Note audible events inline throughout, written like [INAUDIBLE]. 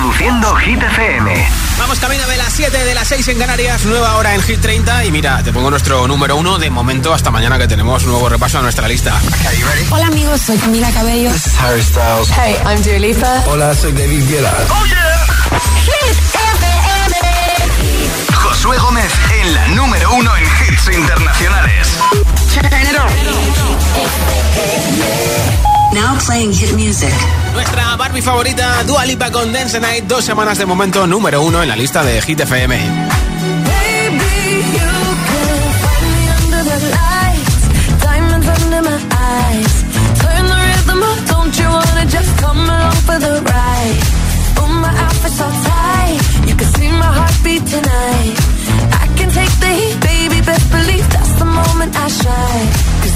Reproduciendo Hit FM. Vamos camino de las 7 de las 6 en Canarias, nueva hora en Hit 30 y mira, te pongo nuestro número uno de momento hasta mañana que tenemos un nuevo repaso a nuestra lista. Hola amigos, soy Camila Cabello. This is Harry Styles. Hey, I'm Dua Lipa. Hola, soy David Guetta. Oh yeah. Hit FM. Josué Gómez en la número uno en hits internacionales. Now playing hit music. Nuestra Barbie favorita, Dua Lipa con Dance Night, dos semanas de momento número uno en la lista de Hit FM. Baby, you can find me under the lights, diamonds under my eyes. Turn the rhythm up, don't you wanna just come along for the ride? My outfit's so tight, you can see my heartbeat tonight. I can take the heat, baby, best believe that's the moment I shine.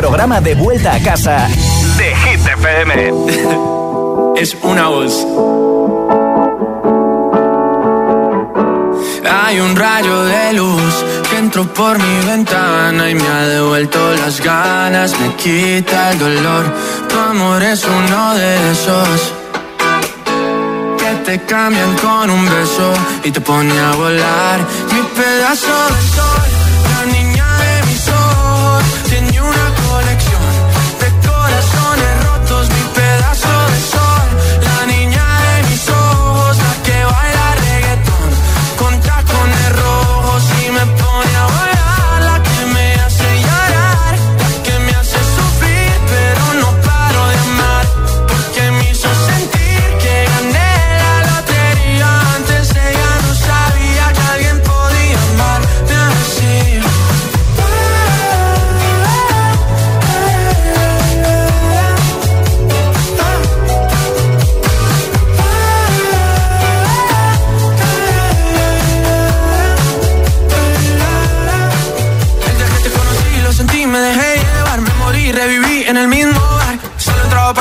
programa de vuelta a casa de Hit FM. [LAUGHS] es una voz. Hay un rayo de luz que entró por mi ventana y me ha devuelto las ganas, me quita el dolor. Tu amor es uno de esos que te cambian con un beso y te pone a volar. Mi pedazo de sol, la niña de mis ojos, tiene una conexión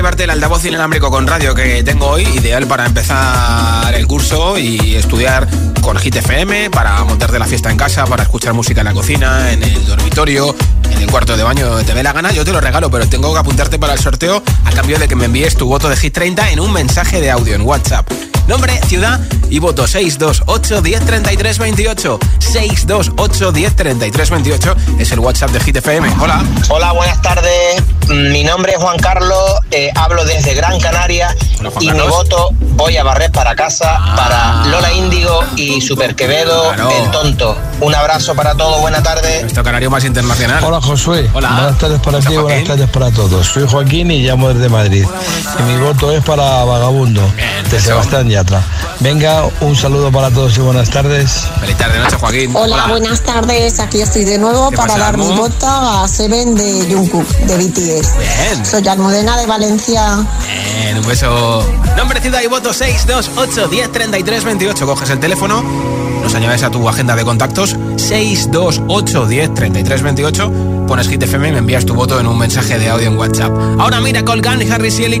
llevarte el altavoz inalámbrico con radio que tengo hoy, ideal para empezar el curso y estudiar con Hit FM, para montarte la fiesta en casa, para escuchar música en la cocina, en el dormitorio, en el cuarto de baño, te dé la gana, yo te lo regalo, pero tengo que apuntarte para el sorteo a cambio de que me envíes tu voto de Hit 30 en un mensaje de audio en WhatsApp. Nombre, ciudad y voto 628 1033 28. 628 1033 28 es el WhatsApp de Hit FM. Hola. Hola, buenas tardes. Mm, mi nombre es Juan Carlos, eh, hablo desde Gran Canaria y mi voto voy a barrer para casa ah. para Lola Índigo y Super Quevedo, el tonto. Un abrazo para todos, buena tarde. Nuestro canario más internacional. Hola Josué. Hola. Buenas tardes para ti, buenas tardes para todos. Soy Joaquín y llamo desde Madrid. Y mi voto es para Vagabundo, Bien, de Sebastián Yatra. Venga, un saludo para todos y buenas tardes. Feliz tarde, noche, Joaquín. Hola, buenas tardes. Aquí estoy de nuevo ¿Qué para pasa, dar mi Almu? voto a Seven de Jungkook, de BTS. Bien. Soy Almudena de Valencia. Bien, un beso. Nombre, ciudad y voto 628 10 33 28. Coges el teléfono, nos añades a tu agenda de contactos 628 10 33 28. Pones Hit FM y me envías tu voto en un mensaje de audio en WhatsApp. Ahora mira Colgan, Harry y Ellie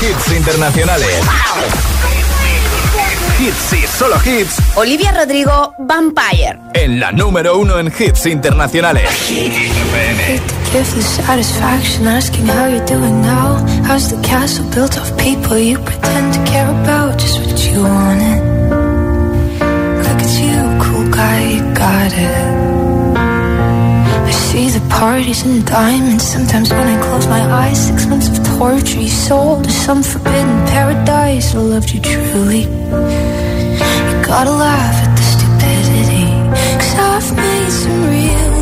Hits internacionales. Hits y solo hits Olivia Rodrigo, Vampire. en la número uno en hits internacionales. Give the satisfaction asking how you're doing now. How's the castle built of people you pretend to care about? Just what you wanted. Look at you, cool guy, you got it. I see the parties and diamonds. Sometimes when I close my eyes, six months of torture you sold to some forbidden paradise. I loved you truly. You gotta laugh at the stupidity. Cause I've made some real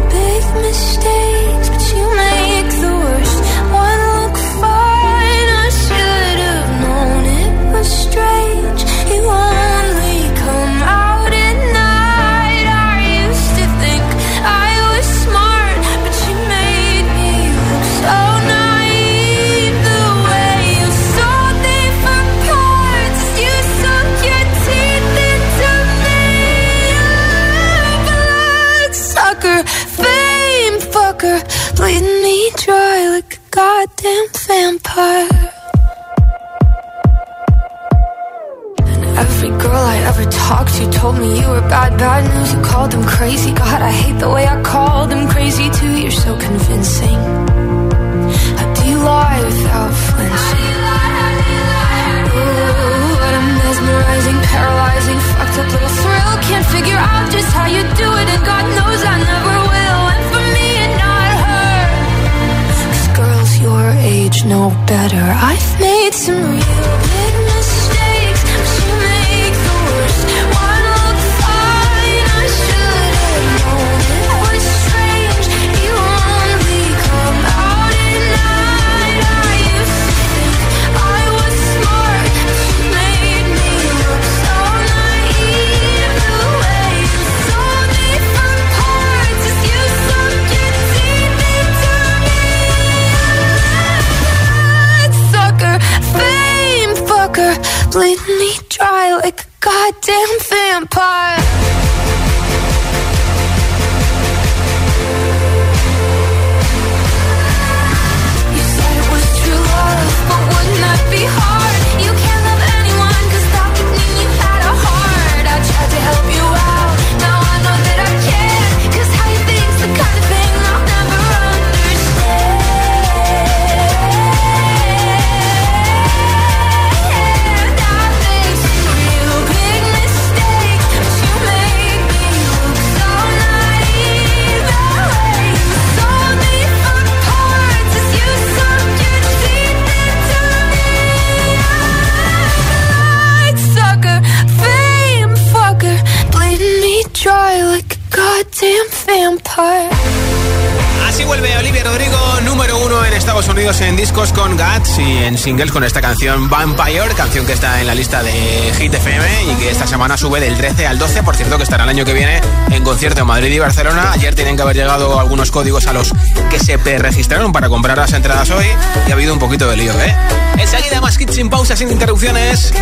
y en singles con esta canción Vampire, canción que está en la lista de Hit FM y que esta semana sube del 13 al 12. Por cierto, que estará el año que viene en concierto en Madrid y Barcelona. Ayer tienen que haber llegado algunos códigos a los que se registraron para comprar las entradas hoy y ha habido un poquito de lío, ¿eh? Enseguida más hits sin pausas, sin interrupciones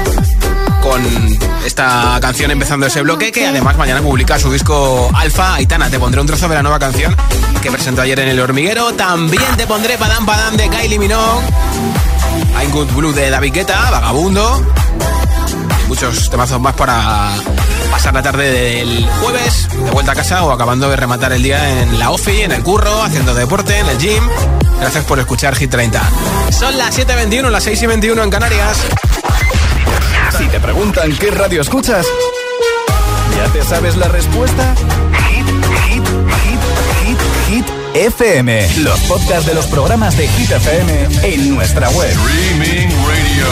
con esta canción empezando ese bloque que además mañana publica su disco Alfa Aitana. Te pondré un trozo de la nueva canción que presentó ayer en El Hormiguero. También te pondré Padam Padam de Kylie Minogue. I'm Good Blue de David Guetta, Vagabundo. Muchos temazos más para pasar la tarde del jueves de vuelta a casa o acabando de rematar el día en la OFI, en el curro, haciendo deporte, en el gym. Gracias por escuchar Hit 30. Son las 7.21, las 6.21 en Canarias. Si te preguntan qué radio escuchas, ¿ya te sabes la respuesta? FM. Los podcasts de los programas de Hit FM en nuestra web. Streaming Radio.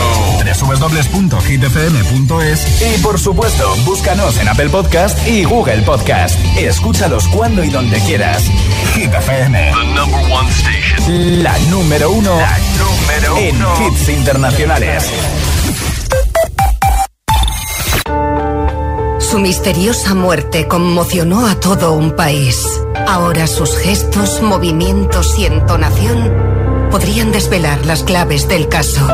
www.hitfm.es y por supuesto, búscanos en Apple Podcast y Google Podcast. Escúchalos cuando y donde quieras. Hit FM. La número uno, en hits internacionales. Su misteriosa muerte conmocionó a todo un país. Ahora sus gestos, movimientos y entonación podrían desvelar las claves del caso.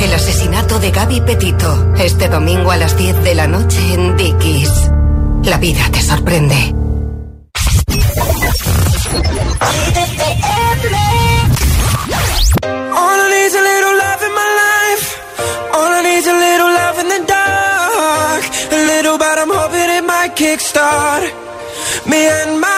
El asesinato de Gaby Petito, este domingo a las 10 de la noche en Dickies. La vida te sorprende. And my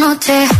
Noche.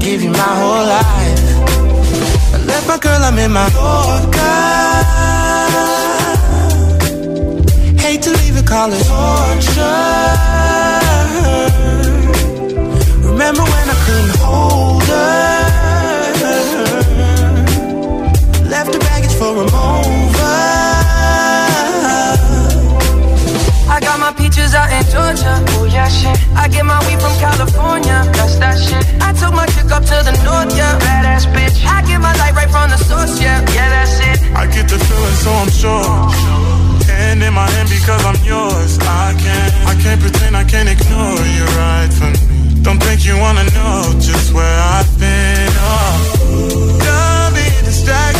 give you my whole life. I left my girl, I'm in my Yorker. Hate to leave it, call it torture. Remember when I couldn't hold her? Left the baggage for a mover. Georgia. Oh yeah, shit. I get my weed from California. That's that shit. I took my chick up to the north, yeah. Badass bitch. I get my light right from the source, yeah. Yeah, that's it. I get the feeling, so I'm sure. Hand in my hand because I'm yours. I can't, I can't pretend I can't ignore you right from me. Don't think you wanna know just where I've been. Oh, don't be distracted.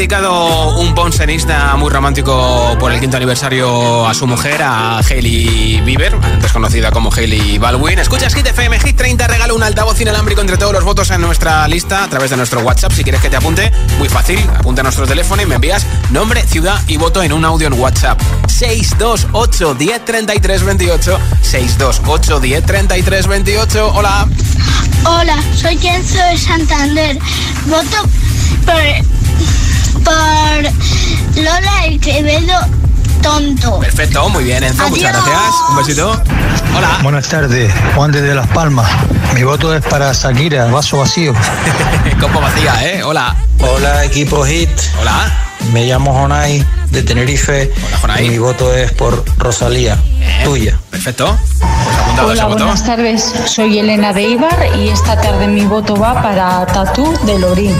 Dedicado un poncenista muy romántico por el quinto aniversario a su mujer, a Hailey Bieber, antes conocida como Hailey Baldwin. Escuchas Hit FM, Hit 30, regalo un altavoz inalámbrico entre todos los votos en nuestra lista a través de nuestro WhatsApp. Si quieres que te apunte, muy fácil, apunta a nuestro teléfono y me envías nombre, ciudad y voto en un audio en WhatsApp. 628 10 33 28 628 10 33 28 Hola. Hola, soy Kenzo de Santander. Voto por por Lola el Quevedo tonto. Perfecto, muy bien, Enzo, muchas gracias. Un besito. Hola. Buenas tardes, Juan desde Las Palmas. Mi voto es para Shakira, vaso vacío. [LAUGHS] Copo vacía, ¿eh? Hola. Hola, equipo Hit. Hola. Me llamo Jonay de Tenerife. Hola, Jonay. Y mi voto es por Rosalía, tuya. Perfecto. Hola, buenas tardes. Soy Elena de Ibar y esta tarde mi voto va para Tatú de Lorín.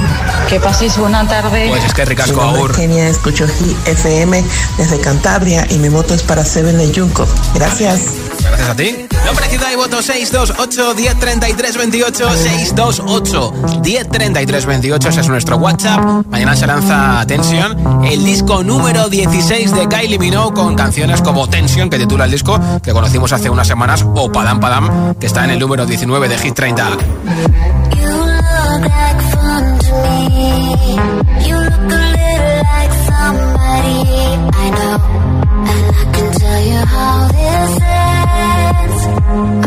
Que paséis buena tarde. Pues es que ricasco aur. Genia, escucho FM desde Cantabria y mi voto es para Seven de Junco. Gracias. Gracias a ti. Nombre, ciudad y voto 628 1033 28 628 1033 28 Ese es nuestro WhatsApp. Mañana se lanza Tension, el disco número 16 de Kylie Minogue con canciones como Tension, que titula el disco, que conocimos hace unas semanas, o Padam Padam, que está en el número 19 de Hit 30.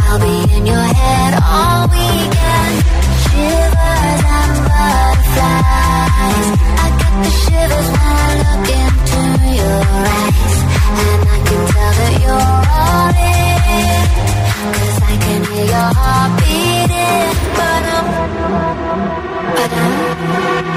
I'll be in your head all weekend. Shivers and butterflies. I get the shivers when I look into your eyes. And I can tell that you're all in. Cause I can hear your heart beating. Ba-dum, ba-dum. Ba-dum,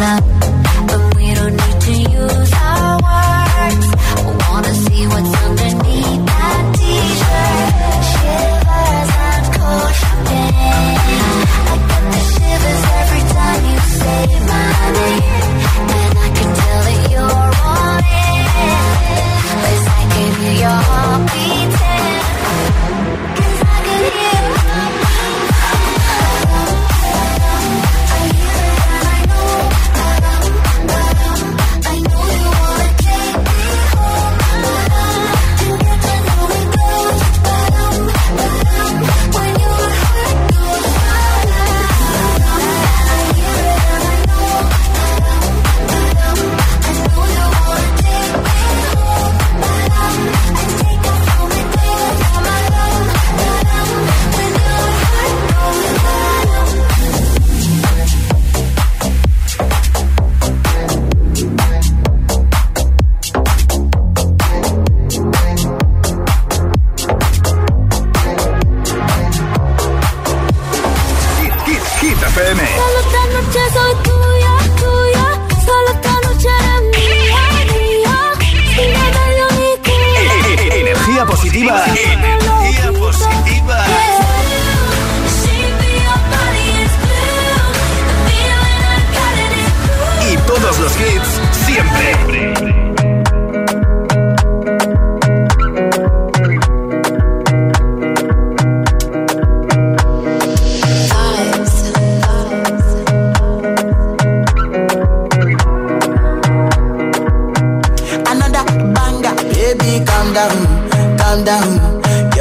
around.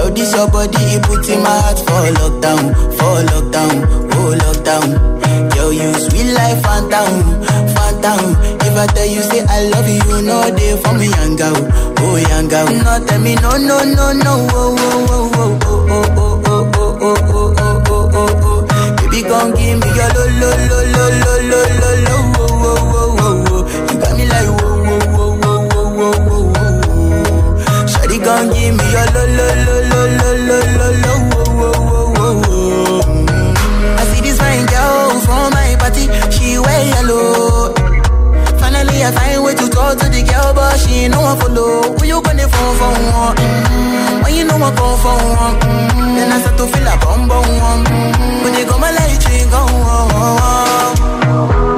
Yo, this your body, it puts in my heart for lockdown, for lockdown, oh lockdown. Yo, you sweet life, phantom, phantom. If I tell you say I love you, you know they for me, young girl, oh young girl. No, tell me no, no, no, no, oh, oh, oh, oh, oh, oh, oh, oh, oh, oh, oh, oh, oh, oh, oh. Baby, gon' give me your lo, lo, lo, lo, lo, lo, lo, lo, oh, oh, oh, oh, oh. Oh, oh, oh, oh, oh. I see this fine girl from my party, she wear yellow. Finally, I find way to talk to the girl, but she no one follow. Who you gonna phone for one? Mm. When you know I come for one, mm. then I start to feel a bum bum one. Mm. When they go my light, you go. Yeah, I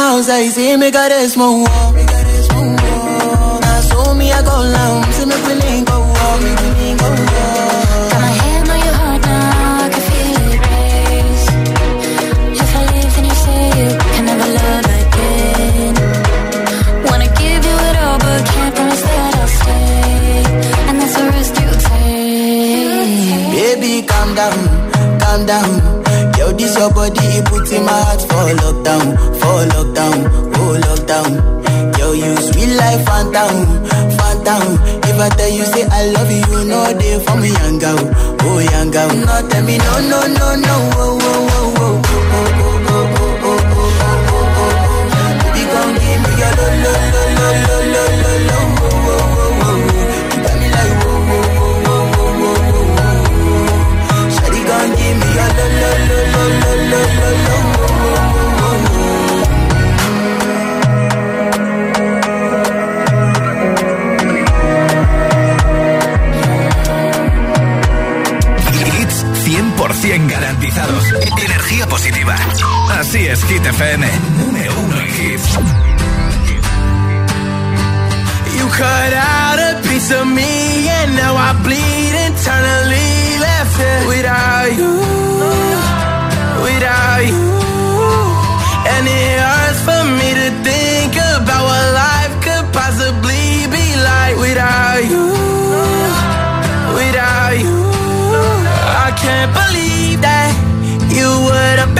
house, ahí sí me cares, mojón. That tell you, say I love you, no day for me, young girl. Oh, young girl. not tell me, no, no, no, no, oh, oh. es Hit FM. Número uno en hits. You cut out a piece of me and now I bleed internally. Left it without you, without you. And it hurts for me to think about what life could possibly be like without you, without you. I can't believe that you would have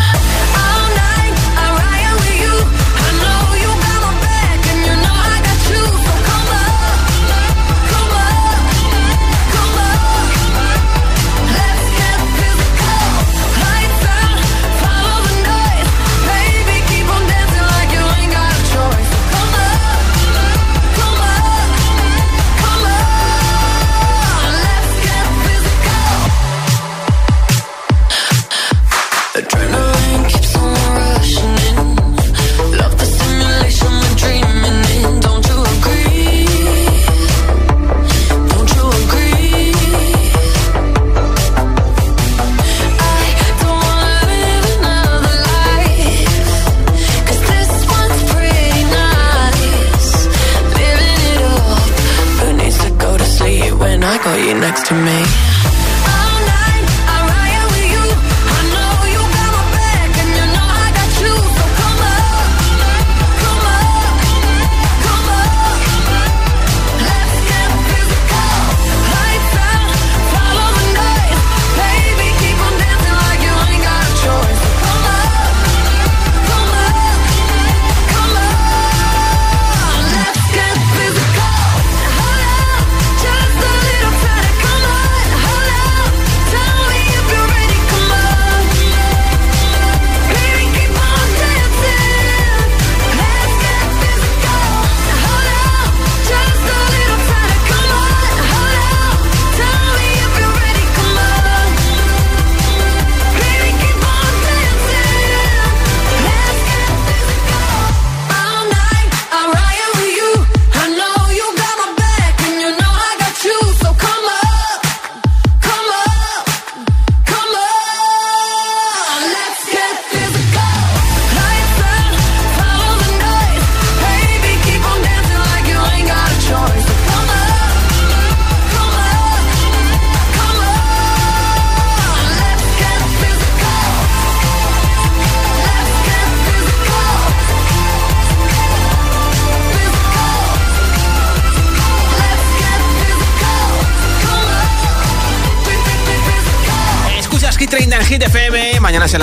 Next to me?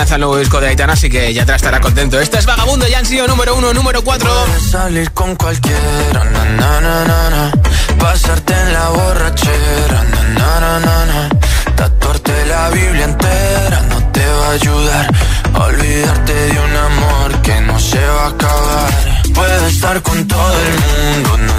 Lanza el nuevo disco de Aitana, así que ya te estará contento. Este es Vagabundo, ya han sido número uno, número cuatro. Puedes salir con cualquiera, na, na, na. Pasarte en la borrachera, na. Tatuarte la Biblia entera no te va a ayudar. Olvidarte de un amor que no se va a acabar. Puedes estar con todo el mundo, na.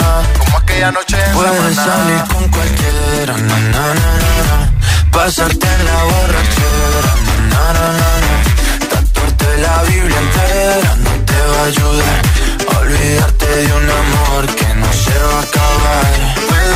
noche Puedes salir con cualquiera, na, na, na, na, Pasarte en la borrachera, na, na, na, na, Tatuarte la Biblia entera no te va a ayudar. Olvidarte de un amor que no se va a acabar. Puedo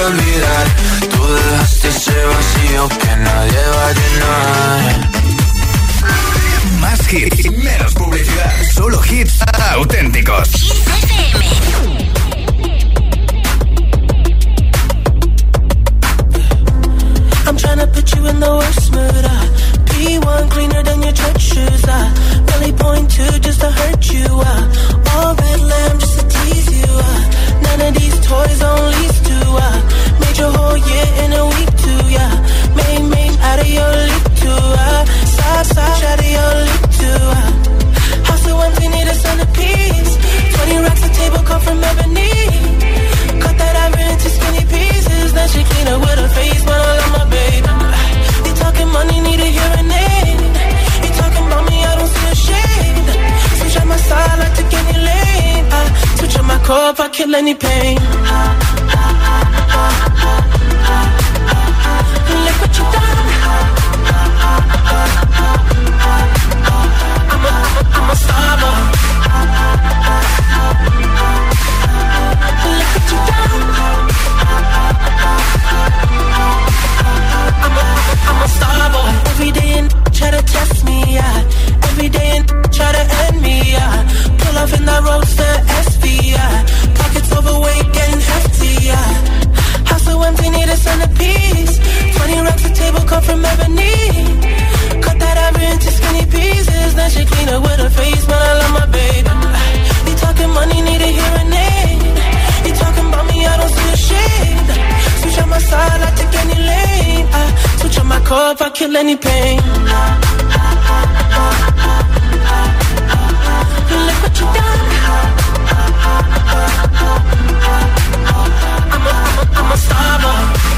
olvidar, tú dejaste ese vacío que nadie va a llenar. Más hits, menos publicidad. Solo hits auténticos. I'm tryna put you in the worst mood. I P1 cleaner than your church shoes. I really point to just to hurt you. I all red lamb just to tease you. I none of these toys on lease to. I made your whole year in a week too. Yeah, made made out of your league too. I side side out of your league too. I house so empty, need a centerpiece. Twenty racks a table come from ebony. Cut that ivory into skinny pieces. Then she clean up with her face, but I love my baby. You talking money, need a hearing. You talking about me, I don't see a shade. Switch on my side, like lane. I on if I kill any pain. Look what you done. I'm a, I'm a star. Look what you done. I'm a, I'm a. Every day and try to test me, yeah. Every day and try to end me, yeah. Pull off in that roadster need a centerpiece. Twenty racks a table come from ebony. Cut that ivory into skinny pieces. Then she clean up with her face, but I love my baby. You talking money, need a hearing aid. You talking about me, I don't see a shade. Switch on my side, I take any lane. I switch on my core if I kill any pain. Look what you done. I'm a, I'm a, I'm a star.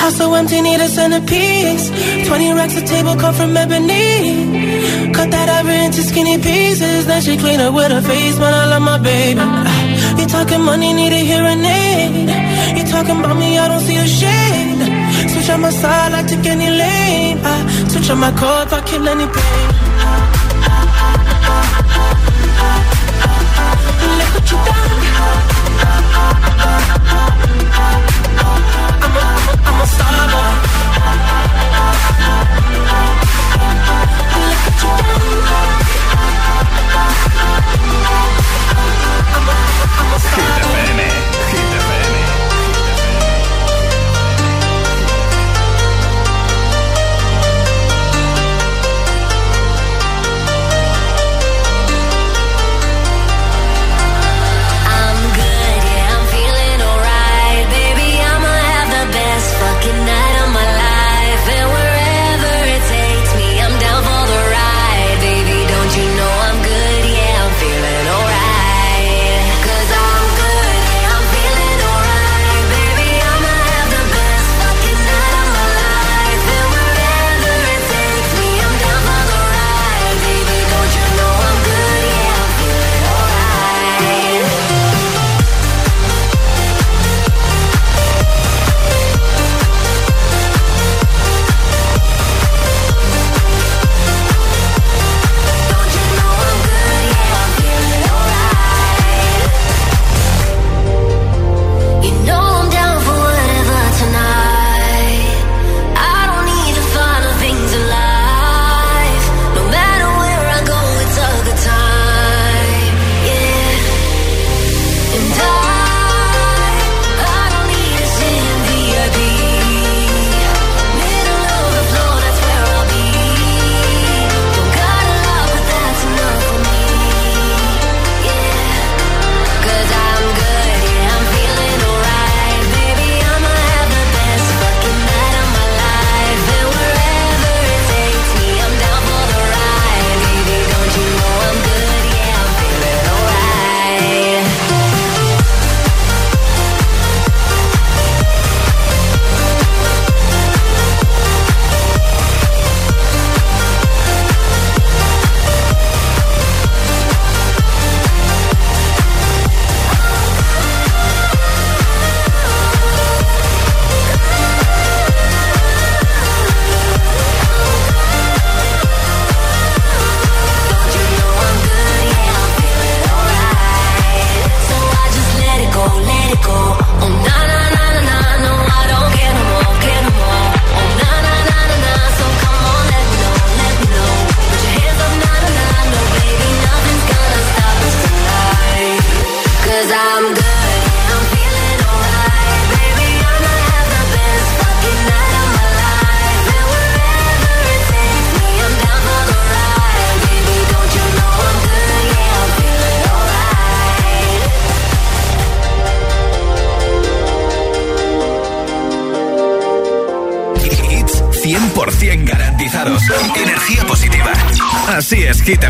House so empty, need a centerpiece. 20 racks a table come from ebony. Cut that ivory into skinny pieces. Then she clean up with her face, but I love my baby. You talking money, need a hearing aid. You talking about me, I don't see a shade. Switch on my side, I take any lane. I switch on my core if I kill any pain. Look what you done. I'm a,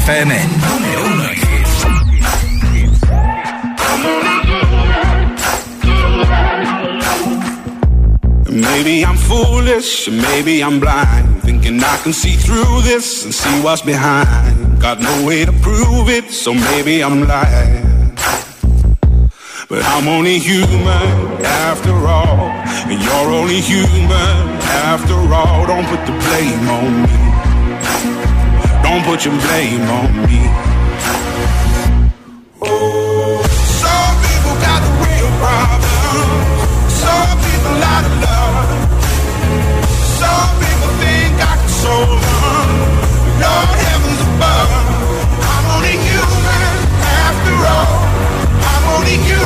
FM. Maybe I'm foolish, maybe I'm blind. Thinking I can see through this and see what's behind. Got no way to prove it, so maybe I'm lying. But I'm only human after all. And you're only human after all. Don't put the blame on me. Don't put your blame on me. Oh, some people got the real. Some people love. Some people think I can solve them. Lord heavens above. I'm only human after all. I'm only human